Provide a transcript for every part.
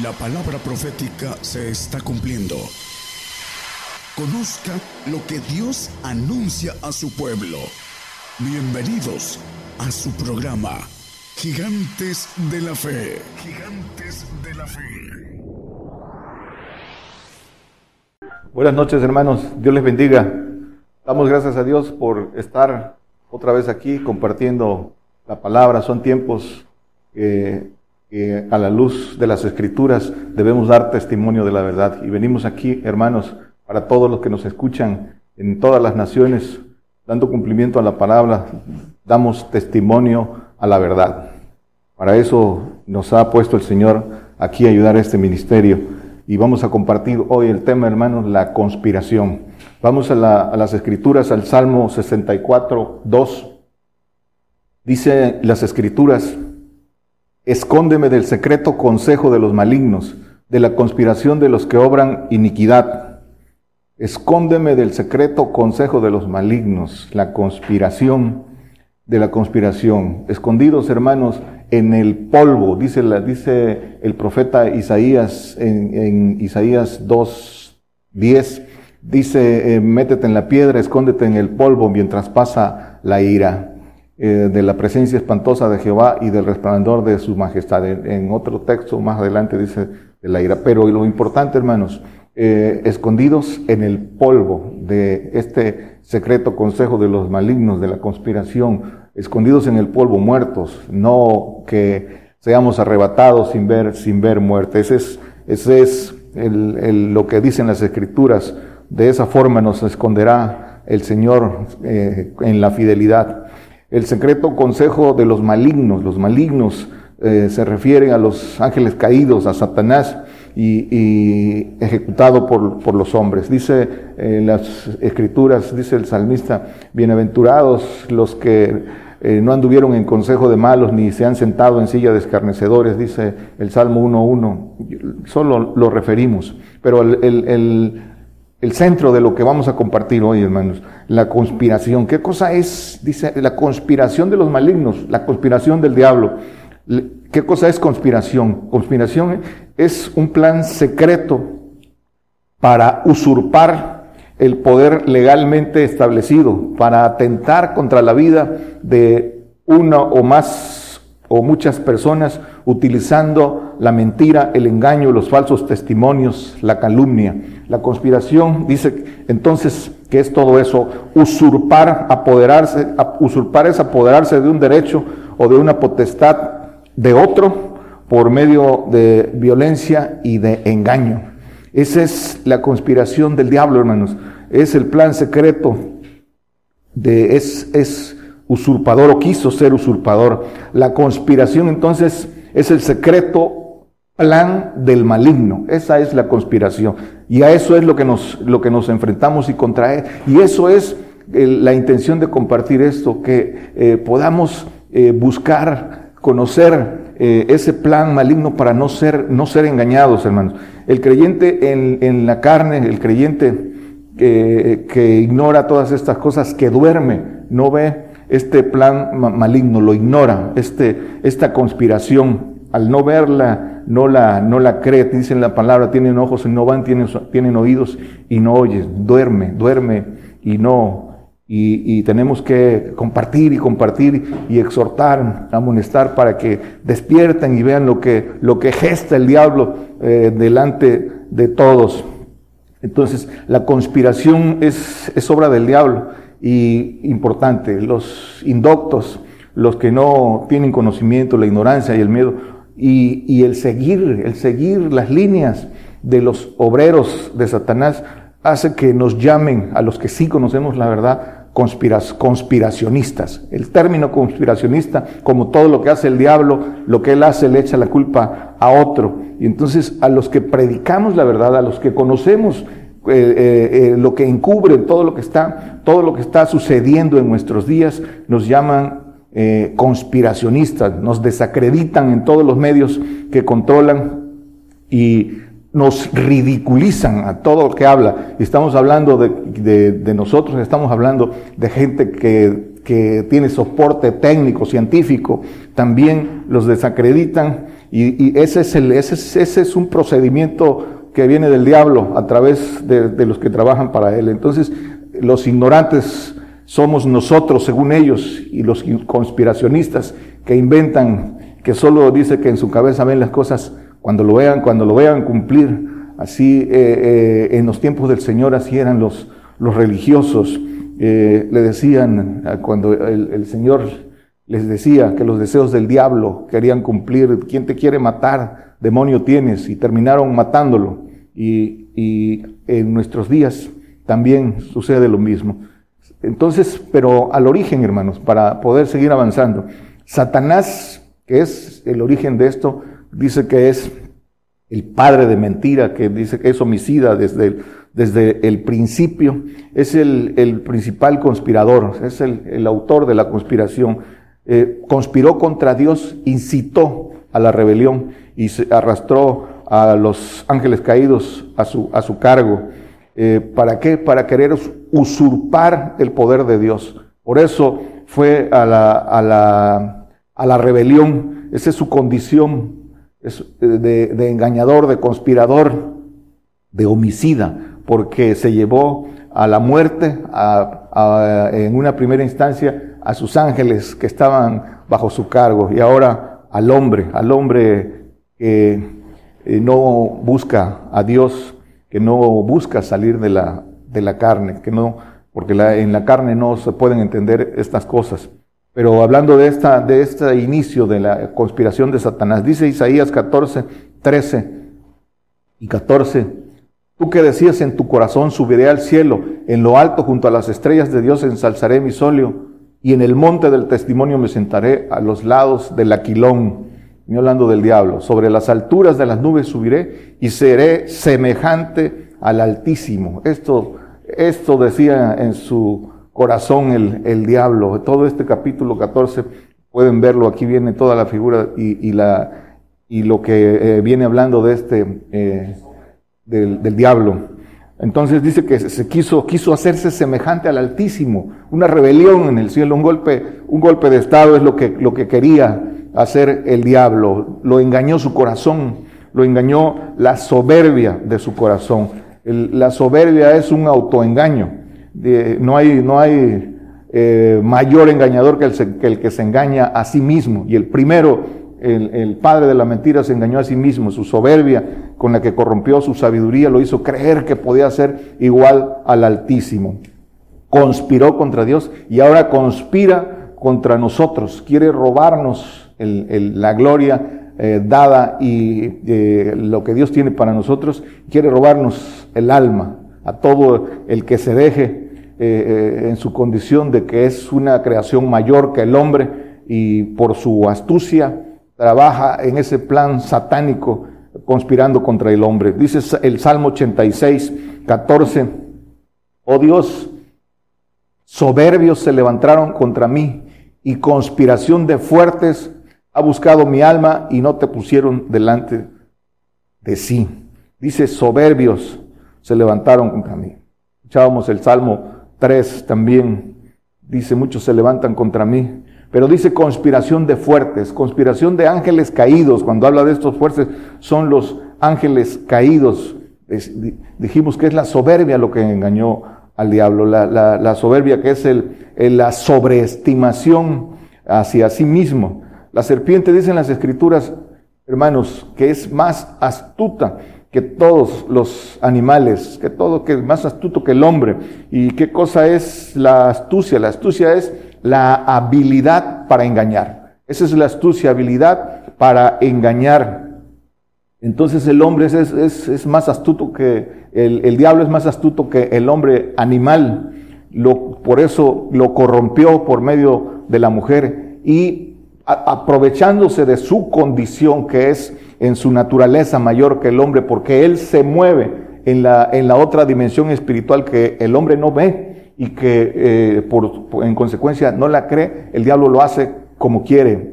La palabra profética se está cumpliendo. Conozca lo que Dios anuncia a su pueblo. Bienvenidos a su programa, Gigantes de la Fe. Gigantes de la Fe. Buenas noches hermanos, Dios les bendiga. Damos gracias a Dios por estar otra vez aquí compartiendo la palabra. Son tiempos que a la luz de las escrituras debemos dar testimonio de la verdad. Y venimos aquí, hermanos, para todos los que nos escuchan en todas las naciones, dando cumplimiento a la palabra, damos testimonio a la verdad. Para eso nos ha puesto el Señor aquí ayudar a este ministerio. Y vamos a compartir hoy el tema, hermanos, la conspiración. Vamos a, a las escrituras, al Salmo 64, 2. Dice las escrituras, Escóndeme del secreto consejo de los malignos, de la conspiración de los que obran iniquidad. Escóndeme del secreto consejo de los malignos, la conspiración de la conspiración. Escondidos, hermanos, en el polvo, dice, la, dice el profeta Isaías en, en Isaías 2, 10, dice, eh, métete en la piedra, escóndete en el polvo mientras pasa la ira. Eh, de la presencia espantosa de Jehová y del resplandor de su majestad. En, otro texto más adelante dice de la ira. Pero lo importante, hermanos, eh, escondidos en el polvo de este secreto consejo de los malignos, de la conspiración, escondidos en el polvo, muertos, no que seamos arrebatados sin ver, sin ver muerte. Ese es, ese es lo que dicen las escrituras. De esa forma nos esconderá el Señor eh, en la fidelidad. El secreto consejo de los malignos, los malignos eh, se refieren a los ángeles caídos, a Satanás y, ejecutado por, los hombres. Dice en las escrituras, dice el salmista, bienaventurados los que eh, no anduvieron en consejo de malos ni se han sentado en silla de escarnecedores, dice el Salmo 1.1. Solo lo referimos. Pero el el centro de lo que vamos a compartir hoy, hermanos, la conspiración. ¿Qué cosa es? Dice, la conspiración de los malignos, la conspiración del diablo. ¿Qué cosa es conspiración? Conspiración es un plan secreto para usurpar el poder legalmente establecido, para atentar contra la vida de una o más o muchas personas utilizando la mentira, el engaño, los falsos testimonios, la calumnia. La conspiración dice entonces que es todo eso, usurpar, apoderarse, usurpar es apoderarse de un derecho o de una potestad de otro por medio de violencia y de engaño. Esa es la conspiración del diablo, hermanos. Es el plan secreto de es, es usurpador o quiso ser usurpador. La conspiración entonces es el secreto plan del maligno. Esa es la conspiración. Y a eso es lo que nos, lo que nos enfrentamos y contrae. Y eso es eh, la intención de compartir esto, que eh, podamos eh, buscar, conocer ese plan maligno para no ser, no ser engañados, hermanos. El creyente en, en la carne, el creyente que, ignora todas estas cosas, que duerme, no ve este plan maligno, lo ignora, este, esta conspiración al no verla, no la, no la cree, dicen la palabra, tienen ojos y no van, tienen, oídos y no oyen, duerme, duerme y no. Y, tenemos que compartir y compartir y exhortar, amonestar para que despierten y vean lo que, lo que gesta el diablo eh, delante de todos. Entonces, la conspiración es, es obra del diablo y importante. Los indoctos, los que no tienen conocimiento, la ignorancia y el miedo, y, el seguir, el seguir las líneas de los obreros de Satanás hace que nos llamen a los que sí conocemos la verdad conspiracionistas. El término conspiracionista, como todo lo que hace el diablo, lo que él hace le echa la culpa a otro. Y entonces a los que predicamos la verdad, a los que conocemos eh, eh, eh, lo que encubre todo lo que está, todo lo que está sucediendo en nuestros días, nos llaman eh, conspiracionistas, nos desacreditan en todos los medios que controlan y nos ridiculizan a todo lo que habla. Estamos hablando de, nosotros, estamos hablando de gente que, que, tiene soporte técnico, científico, también los desacreditan Y, ese, es el, ese, ese es un procedimiento que viene del diablo a través de los que trabajan para él. Entonces, los ignorantes somos nosotros, según ellos, y los conspiracionistas que inventan, que solo dice que en su cabeza ven las cosas cuando lo vean, cuando lo vean cumplir. Así, eh, eh, en los tiempos del Señor, así eran los, los religiosos. Eh, le decían, cuando el, Señor les decía que los deseos del diablo querían cumplir, ¿quién te quiere matar? Demonio tienes, y terminaron matándolo. Y, y en nuestros días también sucede lo mismo. Entonces, pero al origen, hermanos, para poder seguir avanzando, Satanás, que es el origen de esto, dice que es el padre de mentira, que dice que es homicida desde el, desde el principio, es el, principal conspirador, es el, autor de la conspiración. Eh, conspiró contra Dios, incitó a la rebelión y se arrastró a los ángeles caídos a su, a su cargo. Eh, ¿Para qué? Para querer usurpar el poder de Dios. Por eso fue a la, a la, a la rebelión. Esa es su condición es eh, de, engañador, de conspirador, de homicida, porque se llevó a la muerte en una primera instancia a sus ángeles que estaban bajo su cargo y ahora al hombre, al hombre que eh, no busca a Dios que no busca salir de la, de la carne, que no, porque en la carne no se pueden entender estas cosas. Pero hablando de, esta, de este inicio de la conspiración de Satanás, dice Isaías 14, 13 y 14, tú que decías en tu corazón, subiré al cielo, en lo alto junto a las estrellas de Dios ensalzaré mi solio, y en el monte del testimonio me sentaré a los lados del aquilón hablando del diablo, sobre las alturas de las nubes subiré y seré semejante al Altísimo. Esto, esto decía en su corazón el, el diablo. Todo este capítulo 14 pueden verlo, aquí viene toda la figura y, y la, y lo que eh, viene hablando de este, eh, del, del, diablo. Entonces dice que se quiso, quiso hacerse semejante al Altísimo, una rebelión en el cielo, un golpe, un golpe de Estado es lo que, lo que quería hacer el diablo. Lo engañó su corazón, lo engañó la soberbia de su corazón. la soberbia es un autoengaño. no hay, no hay eh, mayor engañador que el, que el, que se engaña a sí mismo. Y el primero, el, el, padre de la mentira, se engañó a sí mismo. Su soberbia con la que corrompió su sabiduría lo hizo creer que podía ser igual al Altísimo. Conspiró contra Dios y ahora conspira contra nosotros. Quiere robarnos la gloria eh, dada y eh, lo que Dios tiene para nosotros, quiere robarnos el alma a todo el que se deje eh, en su condición de que es una creación mayor que el hombre y por su astucia trabaja en ese plan satánico conspirando contra el hombre. Dice el Salmo 86, 14, oh Dios, soberbios se levantaron contra mí y conspiración de fuertes ha buscado mi alma y no te pusieron delante de sí. Dice, soberbios se levantaron contra mí. Escuchábamos el Salmo 3 también. Dice, muchos se levantan contra mí. Pero dice conspiración de fuertes, conspiración de ángeles caídos. Cuando habla de estos fuertes, son los ángeles caídos. dijimos que es la soberbia lo que engañó al diablo, la, soberbia que es el, la sobreestimación hacia sí mismo. La serpiente, dicen las escrituras, hermanos, que es más astuta que todos los animales, que todo, que es más astuto que el hombre. ¿Y qué cosa es la astucia? La astucia es la habilidad para engañar. Esa es la astucia, habilidad para engañar. Entonces el hombre es, es, más astuto que, el, el, diablo es más astuto que el hombre animal. Lo, por eso lo corrompió por medio de la mujer y aprovechándose de su condición que es en su naturaleza mayor que el hombre, porque él se mueve en la, en la otra dimensión espiritual que el hombre no ve y que eh, por, en consecuencia no la cree, el diablo lo hace como quiere.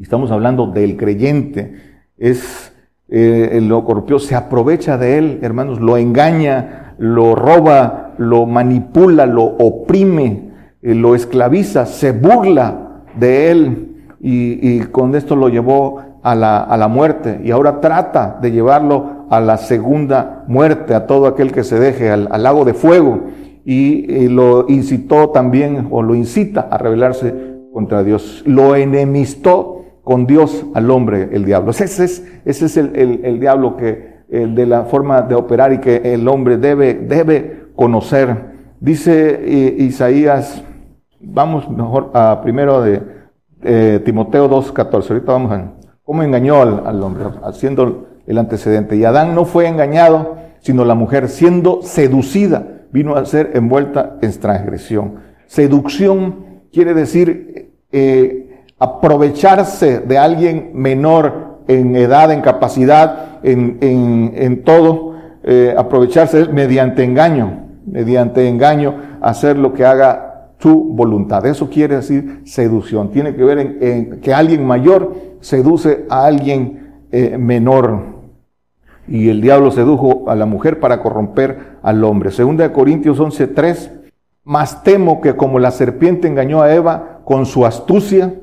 Estamos hablando del creyente, es eh, lo corrupio, se aprovecha de él, hermanos, lo engaña, lo roba, lo manipula, lo oprime, eh, lo esclaviza, se burla de él y, con esto lo llevó a la, a la muerte y ahora trata de llevarlo a la segunda muerte, a todo aquel que se deje al, lago de fuego. Y, lo incitó también, o lo incita a rebelarse contra Dios. Lo enemistó con Dios al hombre, el diablo. Ese es, ese es el, el, diablo que, de la forma de operar y que el hombre debe, debe conocer. Dice eh, Isaías, vamos mejor a primero de eh, Timoteo 2.14, ahorita vamos a cómo engañó al, hombre, haciendo el antecedente. Y Adán no fue engañado, sino la mujer, siendo seducida, vino a ser envuelta en transgresión. Seducción quiere decir eh, aprovecharse de alguien menor en edad, en capacidad, en, en, todo, eh, aprovecharse mediante engaño, mediante engaño, hacer lo que haga su voluntad. Eso quiere decir seducción. Tiene que ver en, que alguien mayor seduce a alguien eh, menor. Y el diablo sedujo a la mujer para corromper al hombre. Segunda de Corintios 11:3. Más temo que como la serpiente engañó a Eva con su astucia,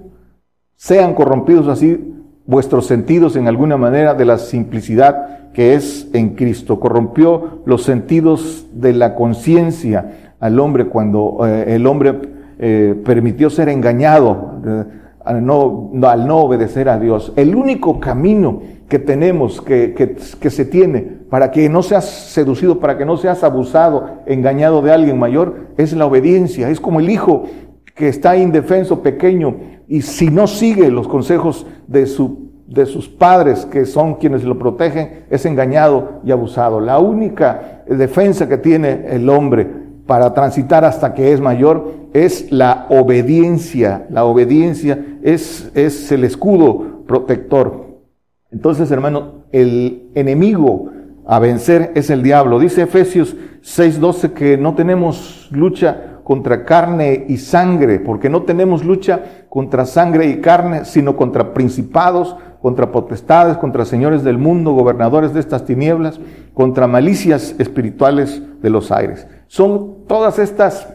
sean corrompidos así vuestros sentidos en alguna manera de la simplicidad que es en Cristo. Corrompió los sentidos de la conciencia al hombre cuando eh, el hombre eh, permitió ser engañado eh, al, no, al, no, obedecer a Dios. El único camino que tenemos, que, que, se tiene para que no seas seducido, para que no seas abusado, engañado de alguien mayor, es la obediencia. Es como el hijo que está indefenso, pequeño, y si no sigue los consejos de su de sus padres, que son quienes lo protegen, es engañado y abusado. La única defensa que tiene el hombre para transitar hasta que es mayor es la obediencia. La obediencia es, es el escudo protector. Entonces, hermano, el enemigo a vencer es el diablo. Dice Efesios 6:12 que no tenemos lucha contra carne y sangre, porque no tenemos lucha contra sangre y carne, sino contra principados, contra potestades, contra señores del mundo, gobernadores de estas tinieblas, contra malicias espirituales de los aires. Son todas estas,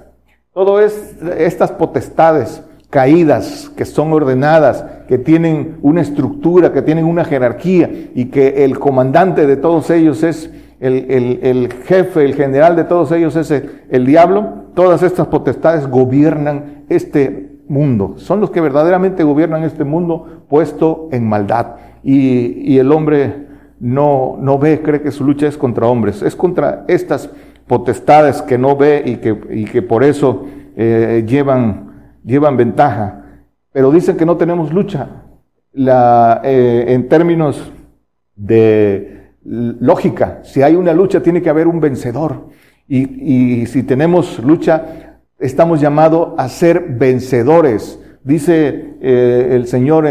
todas estas potestades caídas, que son ordenadas, que tienen una estructura, que tienen una jerarquía y que el comandante de todos ellos es el, jefe, el general de todos ellos es el, diablo. Todas estas potestades gobiernan este mundo. Son los que verdaderamente gobiernan este mundo puesto en maldad. Y, y el hombre no, no ve, cree que su lucha es contra hombres, es contra estas potestades que no ve y que, y que por eso eh, llevan, llevan ventaja. Pero dicen que no tenemos lucha. La, eh, en términos de lógica, si hay una lucha tiene que haber un vencedor. Y, y si tenemos lucha, estamos llamados a ser vencedores. Dice eh, el Señor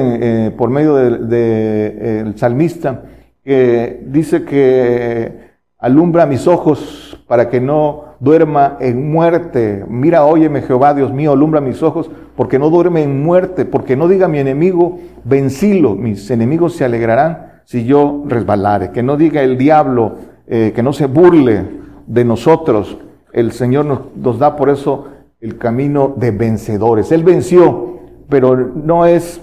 por medio del de, salmista, que dice que alumbra mis ojos para que no duerma en muerte. Mira, óyeme Jehová, Dios mío, alumbra mis ojos, porque no duerme en muerte, porque no diga mi enemigo, vencilo, mis enemigos se alegrarán si yo resbalare. Que no diga el diablo, eh, que no se burle de nosotros. El Señor nos, da por eso el camino de vencedores. Él venció, pero no es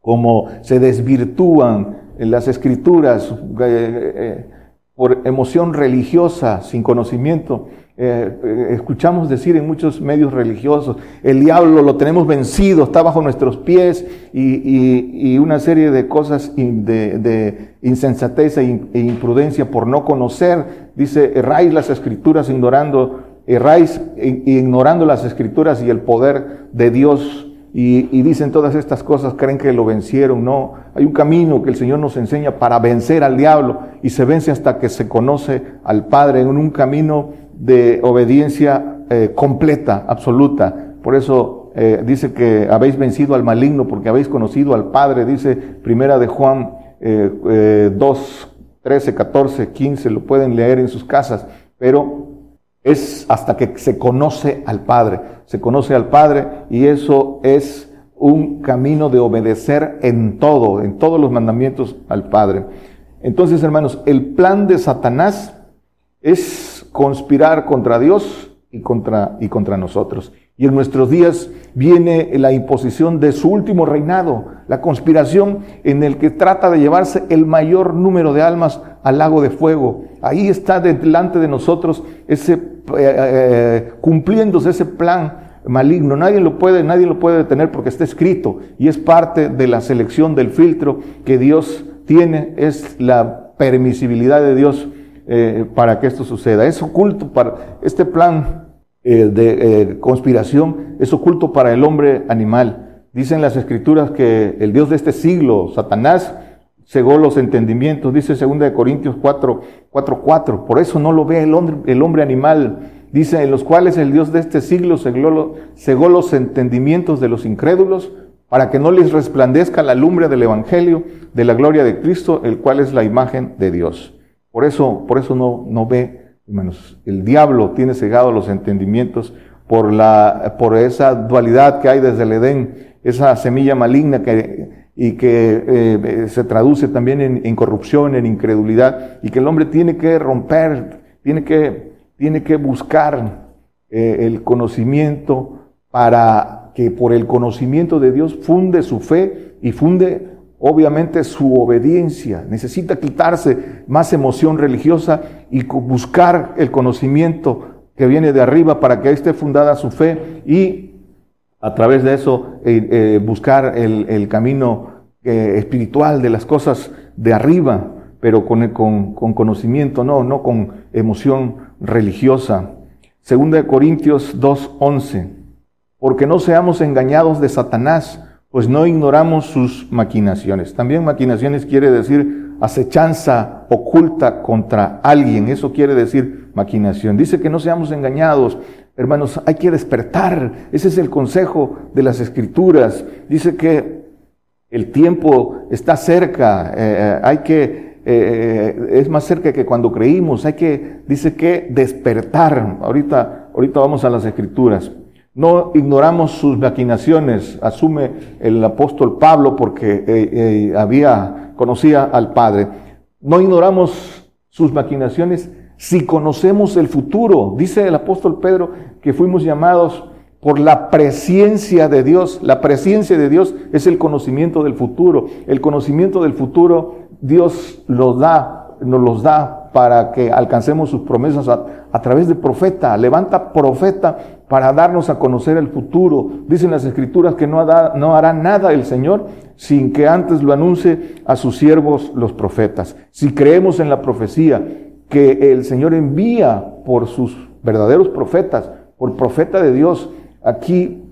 como se desvirtúan en las escrituras. Eh, eh, por emoción religiosa, sin conocimiento. Eh, eh, escuchamos decir en muchos medios religiosos, el diablo lo tenemos vencido, está bajo nuestros pies y, una serie de cosas de, insensatez e, e, imprudencia por no conocer. Dice, erráis las escrituras ignorando, erráis ignorando las escrituras y el poder de Dios y, dicen todas estas cosas, creen que lo vencieron. No, hay un camino que el Señor nos enseña para vencer al diablo y se vence hasta que se conoce al Padre en un camino de obediencia eh, completa, absoluta. Por eso eh, dice que habéis vencido al maligno porque habéis conocido al Padre, dice primera de Juan eh, 2, 13, 14, 15, lo pueden leer en sus casas, pero es hasta que se conoce al Padre. Se conoce al Padre y eso es un camino de obedecer en todo, en todos los mandamientos al Padre. Entonces, hermanos, el plan de Satanás es conspirar contra Dios y contra, y contra nosotros. Y en nuestros días viene la imposición de su último reinado, la conspiración en el que trata de llevarse el mayor número de almas al lago de fuego. Ahí está delante de nosotros ese eh, eh, cumpliéndose ese plan maligno. Nadie lo puede, nadie lo puede detener porque está escrito y es parte de la selección del filtro que Dios tiene, es la permisibilidad de Dios eh, para que esto suceda. Es oculto para este plan eh, de eh, conspiración es oculto para el hombre animal. Dicen las escrituras que el Dios de este siglo, Satanás, cegó los entendimientos, dice 2 Corintios 4, 4, 4. Por eso no lo ve el hombre, el hombre animal. Dice, en los cuales el Dios de este siglo cegó, los entendimientos de los incrédulos para que no les resplandezca la lumbre del Evangelio de la gloria de Cristo, el cual es la imagen de Dios. Por eso, por eso no, no ve Hermanos, el diablo tiene cegado los entendimientos por, la, por esa dualidad que hay desde el Edén, esa semilla maligna que, y que eh, se traduce también en, corrupción, en incredulidad, y que el hombre tiene que romper, tiene que, tiene que buscar eh, el conocimiento para que por el conocimiento de Dios funde su fe y funde obviamente su obediencia, necesita quitarse más emoción religiosa y buscar el conocimiento que viene de arriba para que esté fundada su fe y a través de eso eh, eh, buscar el, camino eh, espiritual de las cosas de arriba, pero con, con, con conocimiento, no, no con emoción religiosa. Segunda de Corintios 2.11, porque no seamos engañados de Satanás, pues no ignoramos sus maquinaciones. También maquinaciones quiere decir acechanza oculta contra alguien, eso quiere decir maquinación. Dice que no seamos engañados, hermanos, hay que despertar, ese es el consejo de las escrituras. Dice que el tiempo está cerca, eh, eh, hay que, eh, es más cerca que cuando creímos, hay que, dice que despertar. Ahorita, ahorita vamos a las escrituras. No ignoramos sus maquinaciones, asume el apóstol Pablo porque había, conocía al Padre. No ignoramos sus maquinaciones si conocemos el futuro. Dice el apóstol Pedro que fuimos llamados por la presencia de Dios. La presencia de Dios es el conocimiento del futuro. El conocimiento del futuro Dios lo da, nos los da para que alcancemos sus promesas a, través de profeta. Levanta profeta para darnos a conocer el futuro. Dicen las escrituras que no hará nada el Señor sin que antes lo anuncie a sus siervos los profetas. Si creemos en la profecía que el Señor envía por sus verdaderos profetas, por profeta de Dios, aquí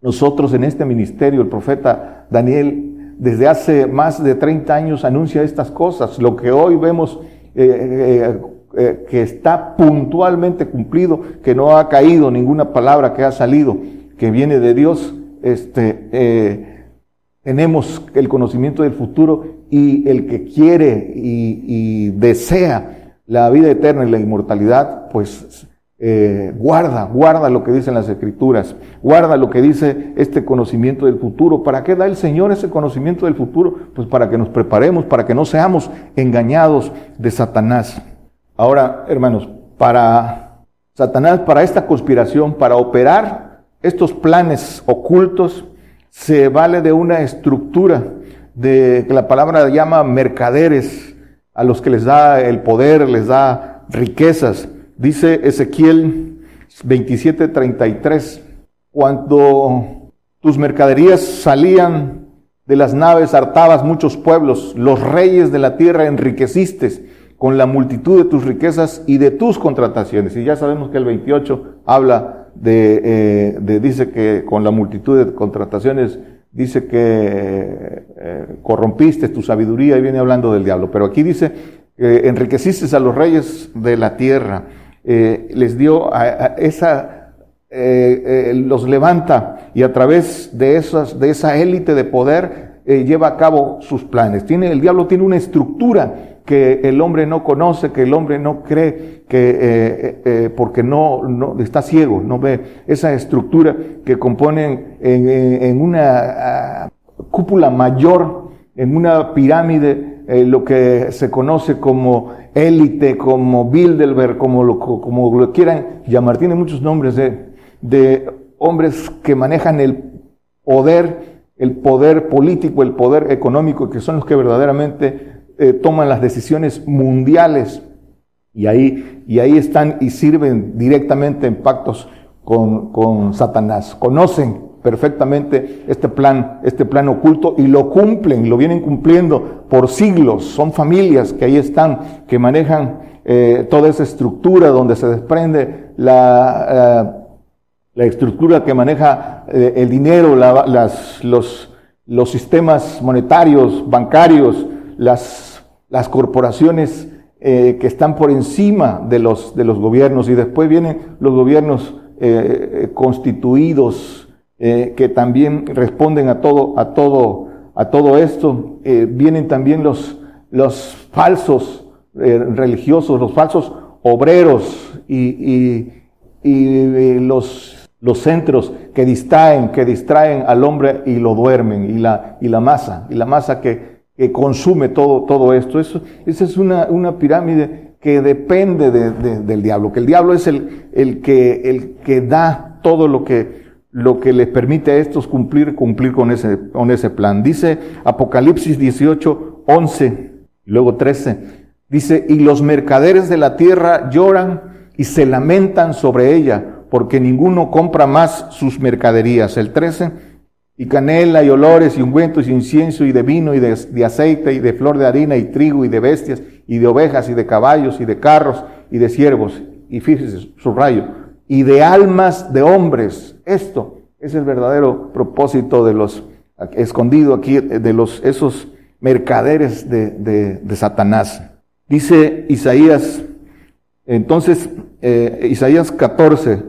nosotros en este ministerio, el profeta Daniel, desde hace más de 30 años anuncia estas cosas. Lo que hoy vemos eh, eh, eh, que está puntualmente cumplido, que no ha caído ninguna palabra que ha salido, que viene de Dios, este, tenemos el conocimiento del futuro y el que quiere y, y desea la vida eterna y la inmortalidad, pues eh, guarda, guarda lo que dicen las escrituras, guarda lo que dice este conocimiento del futuro. ¿Para qué da el Señor ese conocimiento del futuro? Pues para que nos preparemos, para que no seamos engañados de Satanás. Ahora, hermanos, para Satanás, para esta conspiración, para operar estos planes ocultos, se vale de una estructura de que la palabra llama mercaderes, a los que les da el poder, les da riquezas. Dice Ezequiel 27:33, cuando tus mercaderías salían de las naves, hartabas muchos pueblos, los reyes de la tierra enriqueciste con la multitud de tus riquezas y de tus contrataciones. Y ya sabemos que el 28 habla de, eh, dice que con la multitud de contrataciones, dice que eh, corrompiste tu sabiduría y viene hablando del diablo. Pero aquí dice, que enriqueciste a los reyes de la tierra. Eh, les dio a, esa, eh, eh, los levanta y a través de, esas, de esa élite de poder lleva a cabo sus planes. Tiene, el diablo tiene una estructura que el hombre no conoce, que el hombre no cree, que porque no, no, está ciego, no ve esa estructura que componen en, en una ah, cúpula mayor, en una pirámide, lo que se conoce como élite, como Bilderberg, como lo, como lo quieran llamar, tiene muchos nombres de, de hombres que manejan el poder, el poder político, el poder económico, que son los que verdaderamente eh, toman las decisiones mundiales. Y ahí, y ahí están y sirven directamente en pactos con, con Satanás. Conocen perfectamente este plan, este plan oculto y lo cumplen, lo vienen cumpliendo por siglos. Son familias que ahí están, que manejan eh, toda esa estructura donde se desprende la, eh, la estructura que maneja el dinero, las, los, los sistemas monetarios, bancarios, las, las corporaciones que están por encima de los, de los gobiernos y después vienen los gobiernos constituidos eh, que también responden a todo, a todo, a todo esto. Eh, vienen también los, los falsos eh, religiosos, los falsos obreros y, los, los centros que distraen, que distraen al hombre y lo duermen, y la, y la masa, y la masa que, que consume todo, todo esto. Eso, esa es una, una pirámide que depende del diablo, que el diablo es el, el, que, el que da todo lo que, lo que les permite a estos cumplir, cumplir con ese, con ese plan. Dice Apocalipsis 18, 11, luego 13. Dice, y los mercaderes de la tierra lloran y se lamentan sobre ella, porque ninguno compra más sus mercaderías. El 13, y canela y olores y ungüentos y incienso y de vino y de, aceite y de flor de harina y trigo y de bestias y de ovejas y de caballos y de carros y de siervos. Y fíjese su rayo y de almas de hombres. Esto es el verdadero propósito de los, escondido aquí, de los, esos mercaderes de, de, Satanás. Dice Isaías, entonces, eh, Isaías 14,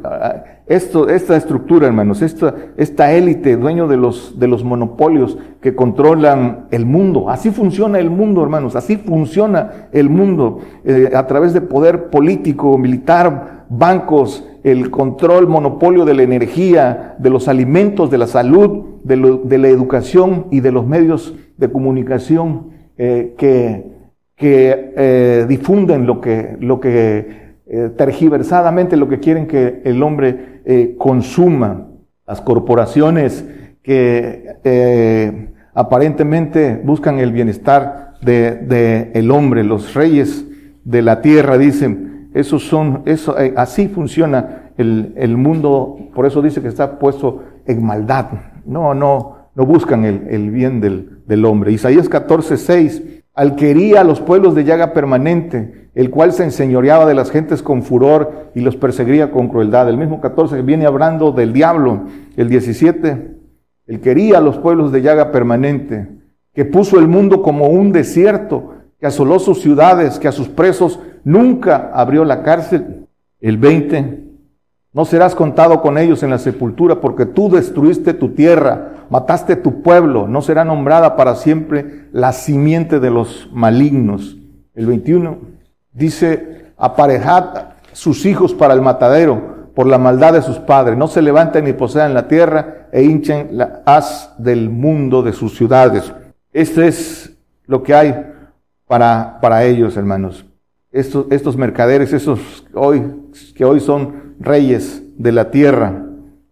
esto, esta estructura, hermanos, esta, esta élite, dueño de los, de los monopolios que controlan el mundo. Así funciona el mundo, hermanos, así funciona el mundo eh, a través de poder político, militar, bancos, el control, monopolio de la energía, de los alimentos, de la salud, de, la educación y de los medios de comunicación eh, que, que eh, difunden lo que, lo que eh, tergiversadamente lo que quieren que el hombre consuma. Las corporaciones que aparentemente buscan el bienestar de, de el hombre, los reyes de la tierra dicen, esos son, eso, eh, así funciona el, el, mundo, por eso dice que está puesto en maldad. No, no, no buscan el, el bien del, del, hombre. Isaías 14, 6, al que a los pueblos de llaga permanente, el cual se enseñoreaba de las gentes con furor y los perseguía con crueldad. El mismo 14 viene hablando del diablo. El 17, el quería a los pueblos de llaga permanente, que puso el mundo como un desierto, que asoló sus ciudades, que a sus presos nunca abrió la cárcel. El 20, no serás contado con ellos en la sepultura porque tú destruiste tu tierra, mataste tu pueblo, no será nombrada para siempre la simiente de los malignos. El 21 dice, aparejad sus hijos para el matadero por la maldad de sus padres, no se levanten ni posean la tierra e hinchen la haz del mundo de sus ciudades. Este es lo que hay para, para ellos, hermanos estos, estos mercaderes, esos hoy, que hoy son reyes de la tierra,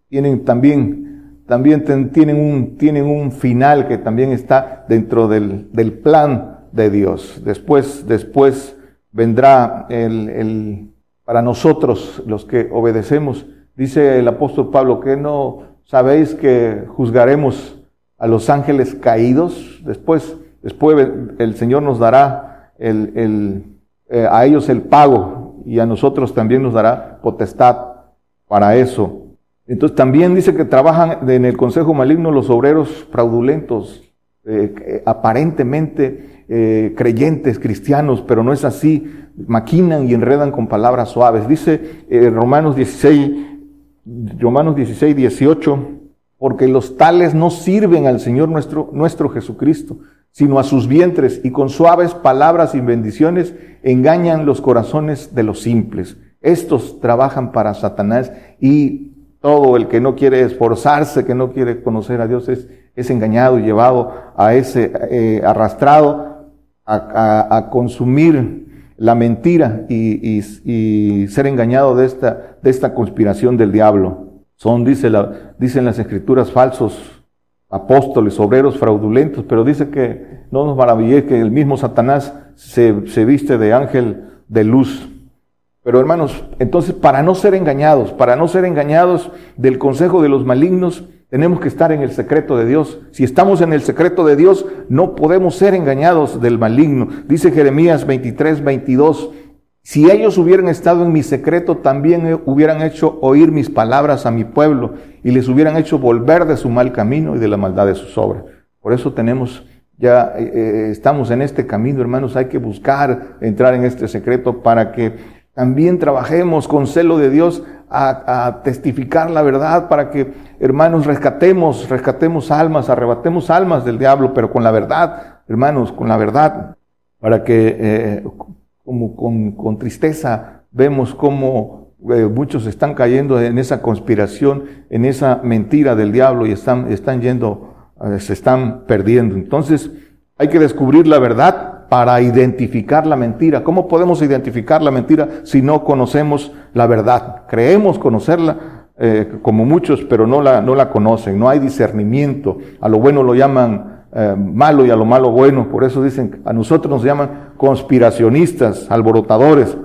tienen también, también tienen, un, tienen un final que también está dentro del, del plan de Dios. Después, después vendrá el, el, para nosotros, los que obedecemos, dice el apóstol Pablo, que no sabéis que juzgaremos a los ángeles caídos. Después, después el Señor nos dará el, el eh, a ellos el pago y a nosotros también nos dará potestad para eso. Entonces también dice que trabajan en el consejo maligno los obreros fraudulentos, eh, aparentemente eh, creyentes, cristianos, pero no es así. Maquinan y enredan con palabras suaves. Dice Romanos 16, Romanos 16, 18, porque los tales no sirven al Señor nuestro, nuestro Jesucristo, sino a sus vientres, y con suaves palabras y bendiciones engañan los corazones de los simples. Estos trabajan para Satanás y todo el que no quiere esforzarse, que no quiere conocer a Dios, es, engañado y llevado a ese, eh, arrastrado a, consumir la mentira y, y, ser engañado de esta, de esta conspiración del diablo. Son, dice la, dicen las escrituras, falsos apóstoles, obreros fraudulentos, pero dice que no nos maravillé que el mismo Satanás se, se viste de ángel de luz. Pero hermanos, entonces para no ser engañados, para no ser engañados del consejo de los malignos, tenemos que estar en el secreto de Dios. Si estamos en el secreto de Dios, no podemos ser engañados del maligno. Dice Jeremías 23, 22, si ellos hubieran estado en mi secreto, también hubieran hecho oír mis palabras a mi pueblo y les hubieran hecho volver de su mal camino y de la maldad de sus obras. Por eso tenemos, ya eh, eh, estamos en este camino, hermanos, hay que buscar entrar en este secreto para que también trabajemos con celo de Dios a, testificar la verdad para que, hermanos, rescatemos, rescatemos almas, arrebatemos almas del diablo, pero con la verdad, hermanos, con la verdad, para que, eh, como con, tristeza, vemos cómo eh, muchos están cayendo en esa conspiración, en esa mentira del diablo y están, están yendo, eh, se están perdiendo. Entonces, hay que descubrir la verdad para identificar la mentira. ¿Cómo podemos identificar la mentira si no conocemos la verdad? Creemos conocerla eh, como muchos, pero no la, no la conocen. No hay discernimiento. A lo bueno lo llaman eh, malo y a lo malo bueno. Por eso dicen, a nosotros nos llaman conspiracionistas, alborotadores.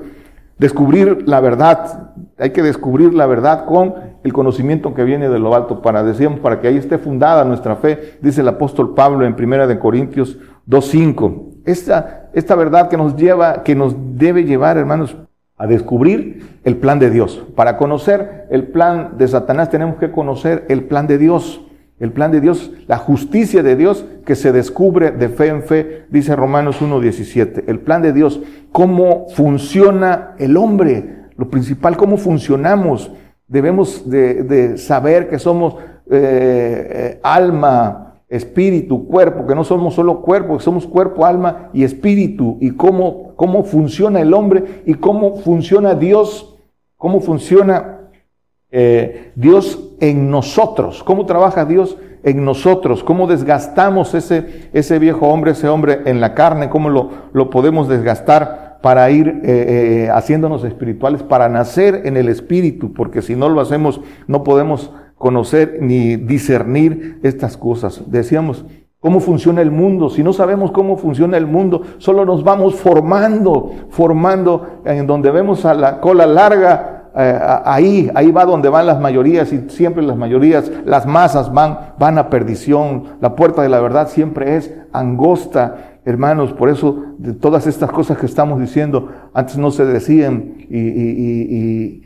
Descubrir la verdad. Hay que descubrir la verdad con el conocimiento que viene de lo alto para, decíamos, para que ahí esté fundada nuestra fe, dice el apóstol Pablo en Primera de Corintios 2.5. Esta, esta verdad que nos lleva, que nos debe llevar, hermanos, a descubrir el plan de Dios. Para conocer el plan de Satanás tenemos que conocer el plan de Dios. El plan de Dios, la justicia de Dios que se descubre de fe en fe, dice Romanos 1.17. El plan de Dios, cómo funciona el hombre, lo principal, cómo funcionamos. Debemos de, saber que somos eh, eh, alma, espíritu, cuerpo, que no somos solo cuerpo, que somos cuerpo, alma y espíritu, y cómo, cómo funciona el hombre y cómo funciona Dios, cómo funciona eh, Dios en nosotros, cómo trabaja Dios en nosotros, cómo desgastamos ese, ese viejo hombre, ese hombre en la carne, cómo lo, lo podemos desgastar para ir eh, eh, haciéndonos espirituales, para nacer en el espíritu, porque si no lo hacemos no podemos conocer ni discernir estas cosas. Decíamos, ¿cómo funciona el mundo? Si no sabemos cómo funciona el mundo, solo nos vamos formando, formando en donde vemos a la cola larga, eh, ahí, ahí va donde van las mayorías y siempre las mayorías, las masas van, van a perdición. La puerta de la verdad siempre es angosta, hermanos. Por eso de todas estas cosas que estamos diciendo antes no se decían y, y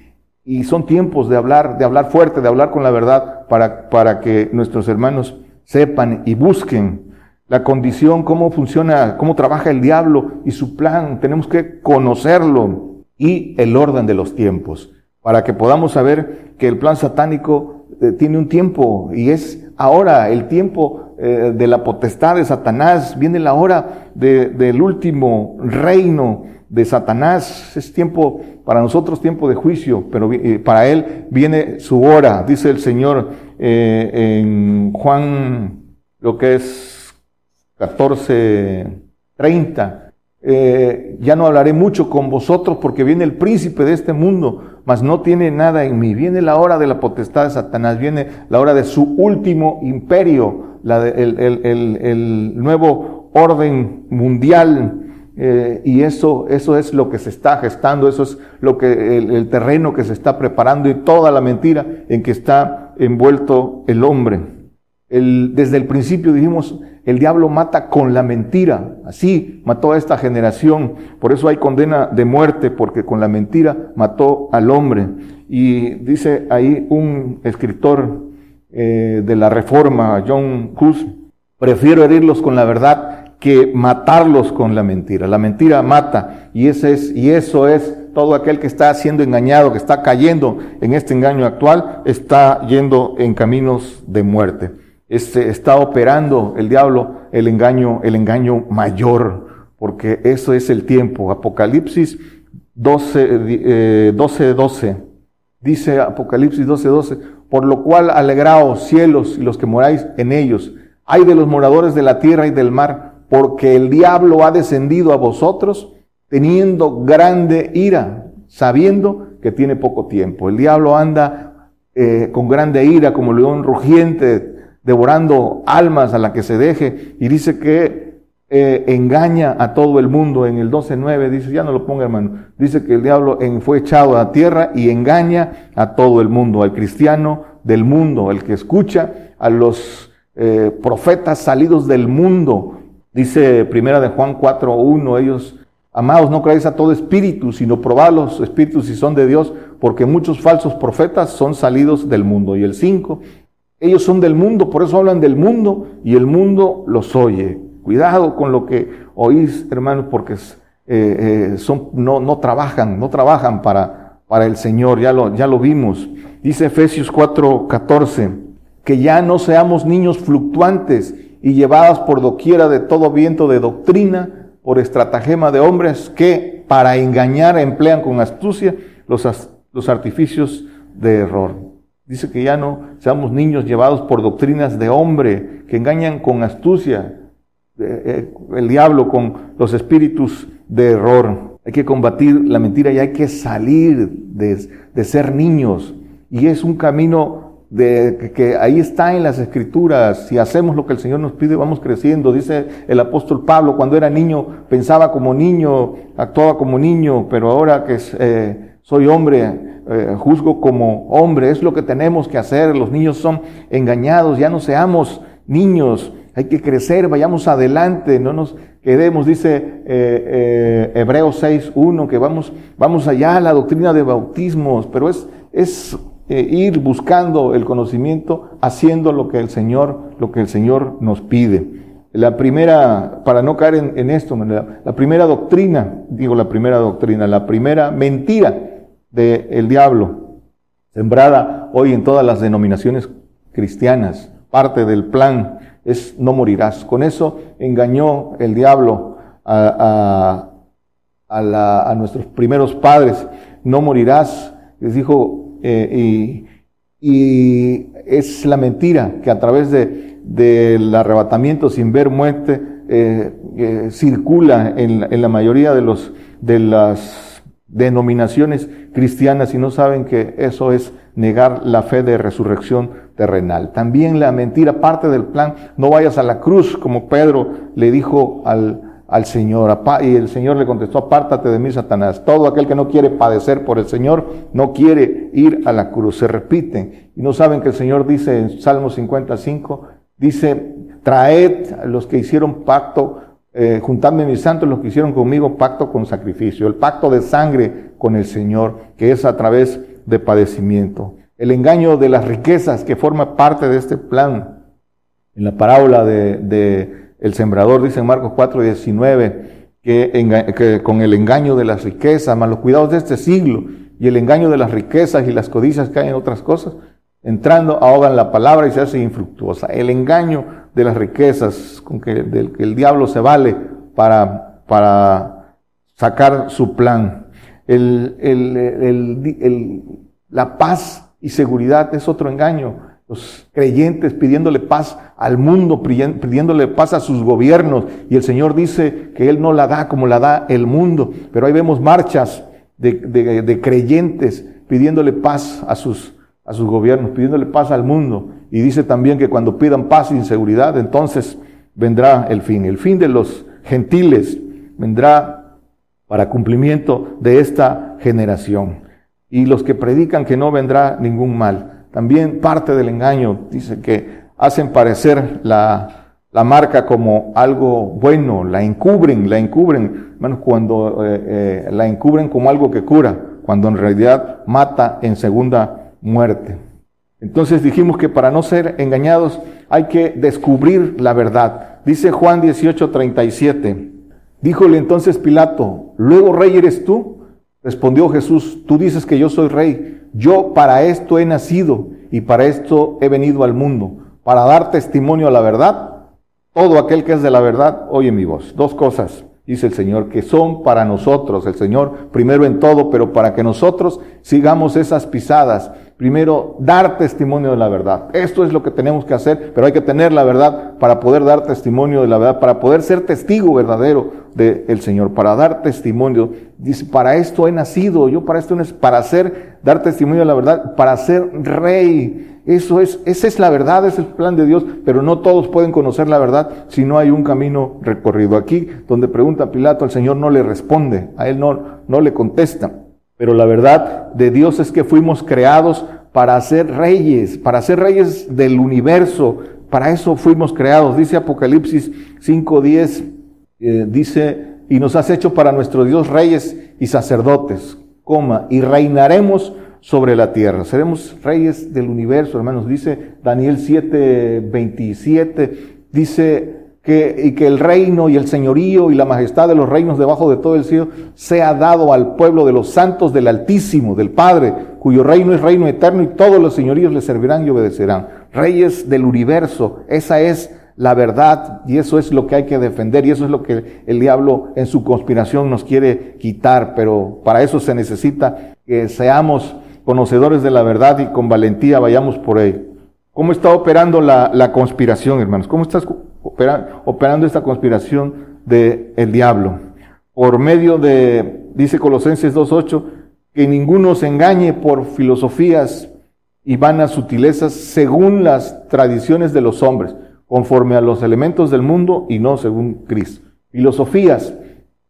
y son tiempos de hablar, de hablar fuerte, de hablar con la verdad para, para que nuestros hermanos sepan y busquen la condición, cómo funciona, cómo trabaja el diablo y su plan. Tenemos que conocerlo y el orden de los tiempos para que podamos saber que el plan satánico eh, tiene un tiempo y es ahora el tiempo eh, de la potestad de Satanás, viene la hora del último reino de Satanás, es tiempo para nosotros tiempo de juicio, pero eh, para él viene su hora, dice el Señor en Juan, lo que es 14, 30. Eh, ya no hablaré mucho con vosotros porque viene el príncipe de este mundo, mas no tiene nada en mí. Viene la hora de la potestad de Satanás, viene la hora de su último imperio, la el, el nuevo orden mundial eh, y eso, eso es lo que se está gestando, eso es lo que, el, terreno que se está preparando y toda la mentira en que está envuelto el hombre. El, desde el principio dijimos, el diablo mata con la mentira, así mató a esta generación, por eso hay condena de muerte, porque con la mentira mató al hombre. Y dice ahí un escritor eh, de la Reforma, John Hus, prefiero herirlos con la verdad que matarlos con la mentira. La mentira mata y, ese es, y eso es todo aquel que está siendo engañado, que está cayendo en este engaño actual, está yendo en caminos de muerte. Este, está operando el diablo el engaño, el engaño mayor, porque eso es el tiempo. Apocalipsis 12, 12, 12. Dice Apocalipsis 12, 12, por lo cual alegraos cielos y los que moráis en ellos. Hay de los moradores de la tierra y del mar, porque el diablo ha descendido a vosotros teniendo grande ira, sabiendo que tiene poco tiempo. El diablo anda eh, con grande ira, como león rugiente, devorando almas a la que se deje. Y dice que eh, engaña a todo el mundo. En el 12.9 dice, ya no lo ponga hermano, dice que el diablo fue echado a tierra y engaña a todo el mundo, al cristiano del mundo, el que escucha a los eh, profetas salidos del mundo. Dice primera de Juan 4.1, ellos, amados, no creáis a todo espíritu, sino probad los espíritus si son de Dios, porque muchos falsos profetas son salidos del mundo. Y el 5, ellos son del mundo, por eso hablan del mundo y el mundo los oye. Cuidado con lo que oís, hermanos, porque eh, eh, son, no, no, trabajan, no trabajan para, para el Señor, ya lo, ya lo vimos. Dice Efesios 4:14, que ya no seamos niños fluctuantes y llevadas por doquiera de todo viento de doctrina, por estratagema de hombres que para engañar emplean con astucia los, los artificios de error. Dice que ya no seamos niños llevados por doctrinas de hombre que engañan con astucia eh, eh, el diablo con los espíritus de error. Hay que combatir la mentira y hay que salir de, ser niños. Y es un camino de, que, ahí está en las escrituras. Si hacemos lo que el Señor nos pide, vamos creciendo. Dice el apóstol Pablo, cuando era niño pensaba como niño, actuaba como niño, pero ahora que eh, soy hombre, eh, juzgo como hombre, es lo que tenemos que hacer, los niños son engañados, ya no seamos niños, hay que crecer, vayamos adelante, no nos quedemos, dice eh, eh, Hebreos 6.1, que vamos, vamos allá a la doctrina de bautismos, pero es, es ir buscando el conocimiento, haciendo lo que el Señor, lo que el Señor nos pide. La primera, para no caer en, esto, la primera doctrina, digo la primera doctrina, la primera mentira del diablo, sembrada hoy en todas las denominaciones cristianas. Parte del plan es no morirás. Con eso engañó el diablo a, a, nuestros primeros padres. No morirás, les dijo, eh, y, es la mentira que a través de, del arrebatamiento sin ver muerte eh, eh, circula en, en, la mayoría de, los, de las denominaciones cristianas y no saben que eso es negar la fe de resurrección terrenal. También la mentira, parte del plan, no vayas a la cruz, como Pedro le dijo al, al Señor. Y el Señor le contestó, apártate de mí, Satanás. Todo aquel que no quiere padecer por el Señor, no quiere ir a la cruz. Se repiten. Y no saben que el Señor dice en Salmo 55, dice, traed a los que hicieron pacto eh, mis santos los que hicieron conmigo pacto con sacrificio, el pacto de sangre con el Señor, que es a través de padecimiento. El engaño de las riquezas que forma parte de este plan. En la parábola de, el sembrador dice en Marcos 4, 19, que, que con el engaño de las riquezas, más los cuidados de este siglo y el engaño de las riquezas y las codicias que hay en otras cosas, entrando ahogan la palabra y se hace infructuosa. El engaño de las riquezas con que, del que el diablo se vale para, para sacar su plan. El, el, la paz y seguridad es otro engaño. Los creyentes pidiéndole paz al mundo, pidiéndole paz a sus gobiernos. Y el Señor dice que Él no la da como la da el mundo. Pero ahí vemos marchas de, de, de creyentes pidiéndole paz a sus a sus gobiernos, pidiéndole paz al mundo. Y dice también que cuando pidan paz y seguridad, entonces vendrá el fin. El fin de los gentiles vendrá para cumplimiento de esta generación. Y los que predican que no vendrá ningún mal. También parte del engaño dice que hacen parecer la, la marca como algo bueno, la encubren, la encubren, menos cuando eh, eh, la encubren como algo que cura, cuando en realidad mata en segunda muerte. Entonces dijimos que para no ser engañados hay que descubrir la verdad. Dice Juan 18:37. Díjole entonces Pilato, ¿luego rey eres tú? Respondió Jesús, tú dices que yo soy rey. Yo para esto he nacido y para esto he venido al mundo, para dar testimonio a la verdad. Todo aquel que es de la verdad oye mi voz. Dos cosas dice el Señor, que son para nosotros, el Señor primero en todo, pero para que nosotros sigamos esas pisadas, primero dar testimonio de la verdad. Esto es lo que tenemos que hacer, pero hay que tener la verdad para poder dar testimonio de la verdad, para poder ser testigo verdadero del Señor, para dar testimonio. Dice, para esto he nacido, yo para esto es para hacer, dar testimonio de la verdad, para ser rey. Eso es, esa es la verdad, es el plan de Dios, pero no todos pueden conocer la verdad si no hay un camino recorrido. Aquí, donde pregunta Pilato, el Señor no le responde, a él no, no le contesta. Pero la verdad de Dios es que fuimos creados para ser reyes, para ser reyes del universo. Para eso fuimos creados. Dice Apocalipsis 5.10, eh, dice, y nos has hecho para nuestro Dios reyes y sacerdotes, coma, y reinaremos sobre la tierra. Seremos reyes del universo, hermanos. Dice Daniel 7.27, dice y que el reino y el señorío y la majestad de los reinos debajo de todo el cielo sea dado al pueblo de los santos del Altísimo, del Padre, cuyo reino es reino eterno y todos los señoríos le servirán y obedecerán. Reyes del universo, esa es la verdad y eso es lo que hay que defender y eso es lo que el diablo en su conspiración nos quiere quitar, pero para eso se necesita que seamos conocedores de la verdad y con valentía vayamos por él. ¿Cómo está operando la, la conspiración, hermanos? ¿Cómo está operando esta conspiración del el diablo. Por medio de, dice Colosenses 2.8, que ninguno se engañe por filosofías y vanas sutilezas según las tradiciones de los hombres, conforme a los elementos del mundo y no según Cristo. Filosofías,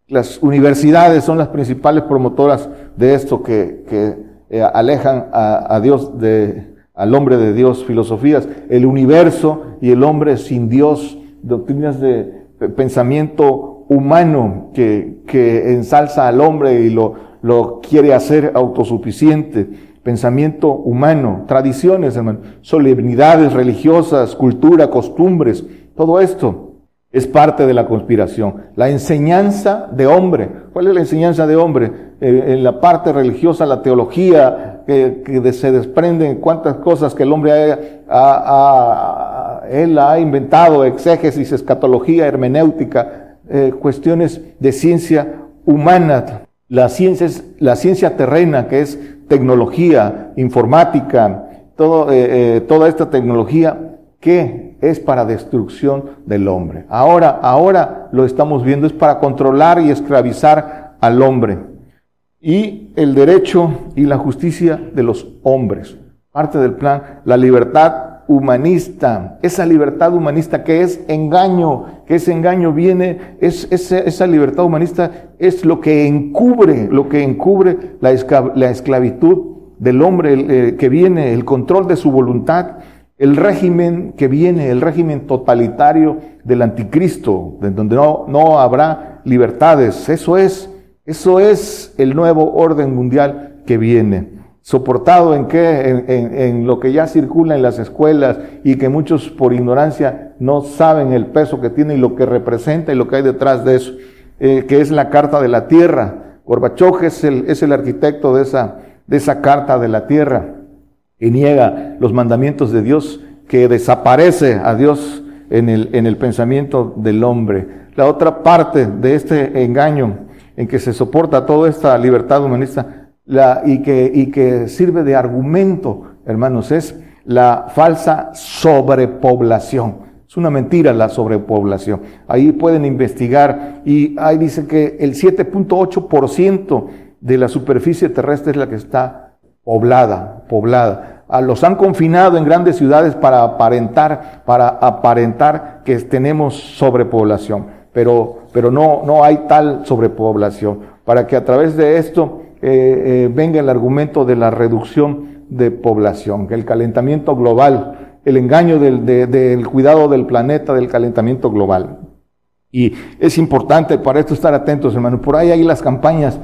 las universidades son las principales promotoras de esto que, que eh, alejan a, a Dios de, al hombre de Dios, filosofías, el universo y el hombre sin Dios, doctrinas de pensamiento humano que, que ensalza al hombre y lo, lo quiere hacer autosuficiente, pensamiento humano, tradiciones, hermano, solemnidades religiosas, cultura, costumbres, todo esto es parte de la conspiración. La enseñanza de hombre. ¿Cuál es la enseñanza de hombre? Eh, en la parte religiosa, la teología, que se desprenden cuántas cosas que el hombre ha, él ha inventado, exégesis, escatología, hermenéutica, eh, cuestiones de ciencia humana. La ciencia, es, la ciencia terrena, que es tecnología, informática, todo, eh, toda esta tecnología que es para destrucción del hombre. Ahora, ahora lo estamos viendo, es para controlar y esclavizar al hombre. Y el derecho y la justicia de los hombres. Parte del plan, la libertad humanista, esa libertad humanista que es engaño, que ese engaño viene, es, esa libertad humanista es lo que encubre, lo que encubre la, esclavitud del hombre eh, que viene, el control de su voluntad, el régimen que viene, el régimen totalitario del anticristo, de donde no, no habrá libertades. Eso es, eso es el nuevo orden mundial que viene. Soportado en qué? En, lo que ya circula en las escuelas y que muchos por ignorancia no saben el peso que tiene y lo que representa y lo que hay detrás de eso, eh, que es la Carta de la Tierra. Gorbachov es el, es el arquitecto de esa, de esa Carta de la Tierra que niega los mandamientos de Dios, que desaparece a Dios en el, en el pensamiento del hombre. La otra parte de este engaño en que se soporta toda esta libertad humanista y, que, sirve de argumento, hermanos, es la falsa sobrepoblación. Es una mentira la sobrepoblación. Ahí pueden investigar y ahí dice que el 7.8% de la superficie terrestre es la que está poblada, poblada. Los han confinado en grandes ciudades para aparentar, para aparentar que tenemos sobrepoblación, pero, pero no, no hay tal sobrepoblación. Para que a través de esto eh, eh, venga el argumento de la reducción de población, que el calentamiento global, el engaño del, del cuidado del planeta, del calentamiento global. Y es importante para esto estar atentos, hermanos. Por ahí hay las campañas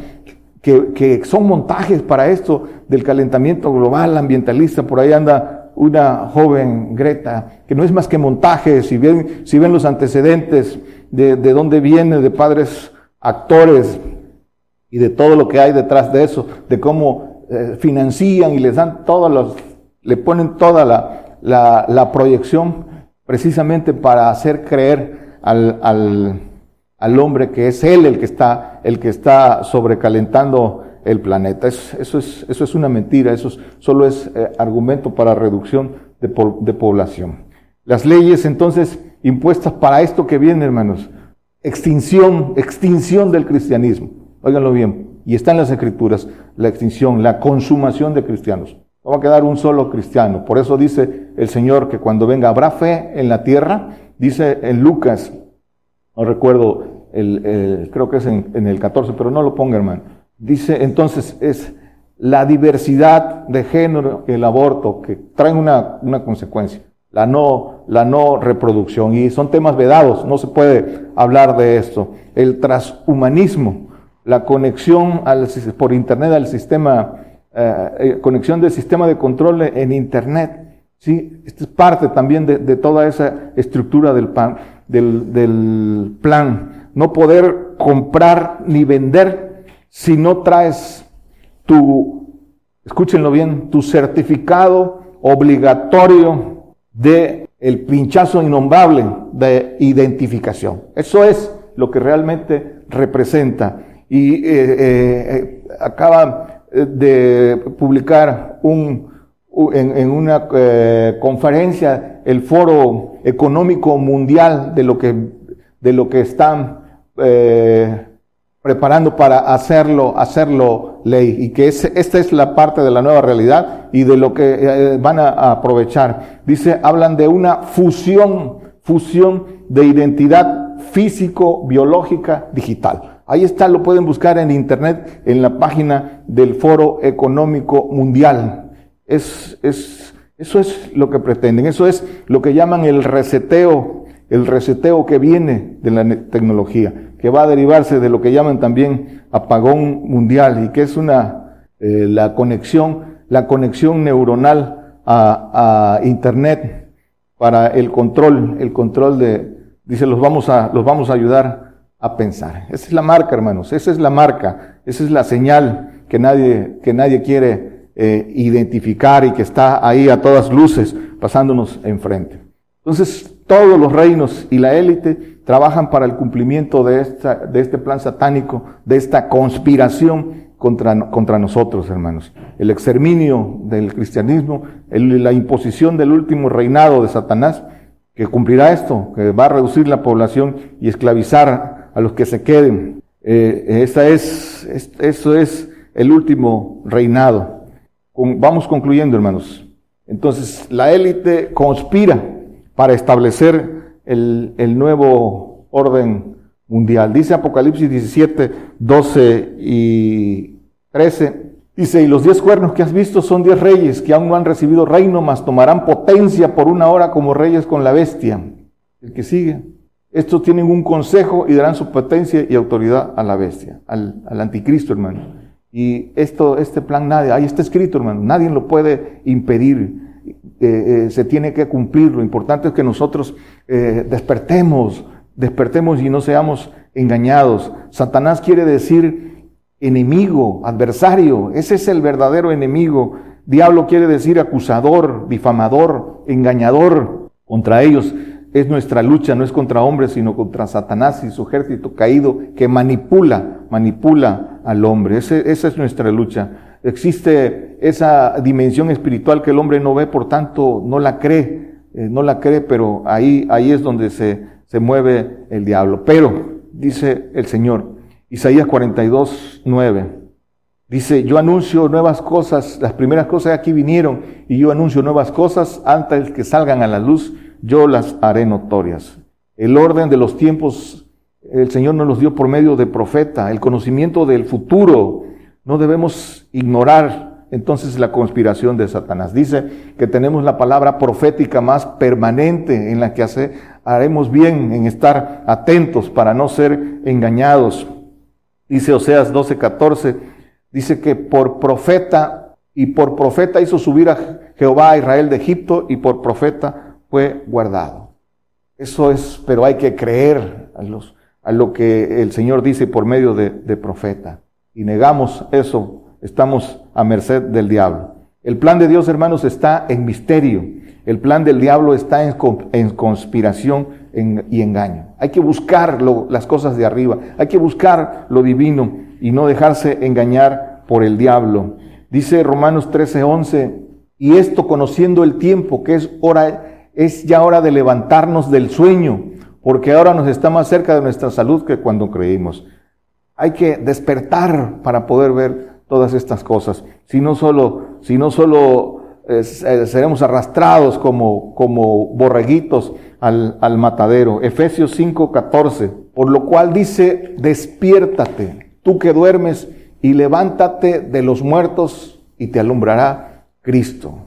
que, son montajes para esto del calentamiento global ambientalista. Por ahí anda una joven Greta, que no es más que montaje, si ven, si ven los antecedentes de, de dónde viene, de padres actores y de todo lo que hay detrás de eso, de cómo eh, financian y les dan todos los, le ponen toda la, la, la proyección precisamente para hacer creer al, al al hombre que es él el que está, el que está sobrecalentando el planeta. eso, es, eso es una mentira, eso solo es eh, argumento para reducción de, de población. Las leyes entonces impuestas para esto que viene, hermanos, extinción, extinción del cristianismo. Óiganlo bien, y está en las escrituras, la extinción, la consumación de cristianos. No va a quedar un solo cristiano. Por eso dice el Señor que cuando venga habrá fe en la tierra. Dice en Lucas, no recuerdo, el, creo que es en, el 14, pero no lo ponga hermano. Dice entonces es la diversidad de género, el aborto, que trae una, una consecuencia la no, la no reproducción. Y son temas vedados, no se puede hablar de esto. El transhumanismo, la conexión al, por Internet al sistema, eh, eh, conexión del sistema de control en Internet. ¿sí? Esto es parte también de, de toda esa estructura del, pan, del plan. No poder comprar ni vender si no traes tu, escúchenlo bien, tu certificado obligatorio de el pinchazo innombrable de identificación. Eso es lo que realmente representa. Y eh, eh, eh acaba de publicar un, en, una eh, conferencia el Foro Económico Mundial de lo que, de lo que están preparando para hacerlo, hacerlo ley. Y que esta es la parte de la nueva realidad y de lo que eh, van a, aprovechar. Dice, hablan de una fusión, fusión de identidad físico, biológica, digital. Ahí está, lo pueden buscar en internet, en la página del Foro Económico Mundial. Es, es, eso es lo que pretenden, eso es lo que llaman el reseteo, el reseteo que viene de la tecnología que va a derivarse de lo que llaman también apagón mundial y que es una eh, la conexión la conexión neuronal a, a, internet para el control el control de dice los vamos a los vamos a ayudar a pensar. Esa es la marca hermanos esa es la marca esa es la señal que nadie que nadie quiere eh, identificar y que está ahí a todas luces pasándonos enfrente. Entonces todos los reinos y la élite trabajan para el cumplimiento de, esta, de este plan satánico, de esta conspiración contra, contra nosotros, hermanos. El exterminio del cristianismo, la imposición del último reinado de Satanás, que cumplirá esto, que va a reducir la población y esclavizar a los que se queden. Eh, esta es, eso es el último reinado. vamos concluyendo, hermanos. Entonces, la élite conspira para establecer el, nuevo orden mundial. Dice Apocalipsis 17, 12 y 13. Dice, y los diez cuernos que has visto son diez reyes que aún no han recibido reino, mas tomarán potencia por una hora como reyes con la bestia. El que sigue. Estos tienen un consejo y darán su potencia y autoridad a la bestia, al, anticristo, hermano. Y esto, este plan nadie, ahí está escrito, hermano, nadie lo puede impedir. Eh, se tiene que cumplir. Lo importante es que nosotros eh, despertemos, despertemos y no seamos engañados. Satanás quiere decir enemigo, adversario. Ese es el verdadero enemigo. Diablo quiere decir acusador, difamador, engañador. Contra ellos es nuestra lucha, no es contra hombres, sino contra Satanás y su ejército caído que manipula, manipula al hombre. esa es nuestra lucha. Existe esa dimensión espiritual que el hombre no ve, por tanto no la cree, eh, no la cree, pero ahí, ahí es donde se, se mueve el diablo. Pero, dice el Señor, Isaías 42, 9, dice, yo anuncio nuevas cosas, las primeras cosas aquí vinieron, y yo anuncio nuevas cosas, antes que salgan a la luz, yo las haré notorias. El orden de los tiempos, el Señor nos los dio por medio de profeta, el conocimiento del futuro, no debemos ignorar entonces la conspiración de Satanás. Dice que tenemos la palabra profética más permanente en la que hace, haremos bien en estar atentos para no ser engañados. Dice Oseas 12:14, dice que por profeta y por profeta hizo subir a Jehová a Israel de Egipto y por profeta fue guardado. Eso es, pero hay que creer a, lo que el Señor dice por medio de profeta y negamos eso, estamos a merced del diablo. El plan de Dios, hermanos, está en misterio. El plan del diablo está en, conspiración y engaño. Hay que buscar las cosas de arriba, hay que buscar lo divino y no dejarse engañar por el diablo. Dice Romanos 13:11, y esto conociendo el tiempo, que es hora, es ya hora de levantarnos del sueño, porque ahora nos está más cerca de nuestra salud que cuando creímos. Hay que despertar para poder ver todas estas cosas. Si no solo, si no solo eh, seremos arrastrados como, como borreguitos al, al matadero. Efesios 5:14, por lo cual dice, despiértate, tú que duermes, y levántate de los muertos y te alumbrará Cristo.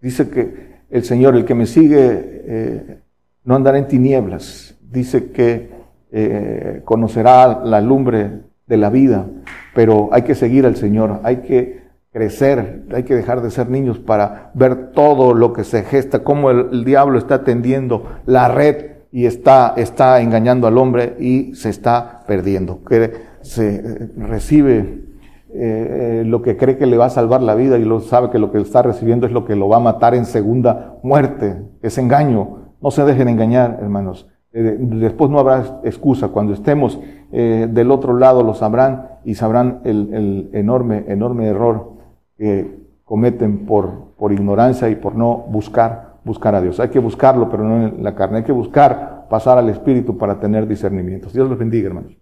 Dice que el Señor, el que me sigue, eh, no andará en tinieblas. Dice que eh, conocerá la lumbre de la vida, pero hay que seguir al Señor, hay que crecer, hay que dejar de ser niños para ver todo lo que se gesta, cómo el, diablo está tendiendo la red y está, está engañando al hombre y se está perdiendo, que se eh, recibe eh, lo que cree que le va a salvar la vida y lo sabe que lo que está recibiendo es lo que lo va a matar en segunda muerte. Es engaño. No se dejen engañar, hermanos. Eh, después no habrá excusa. Cuando estemos eh, del otro lado lo sabrán y sabrán el, enorme, enorme error que cometen por, por ignorancia y por no buscar, buscar a Dios. Hay que buscarlo, pero no en la carne. Hay que buscar pasar al Espíritu para tener discernimientos. Dios los bendiga, hermanos.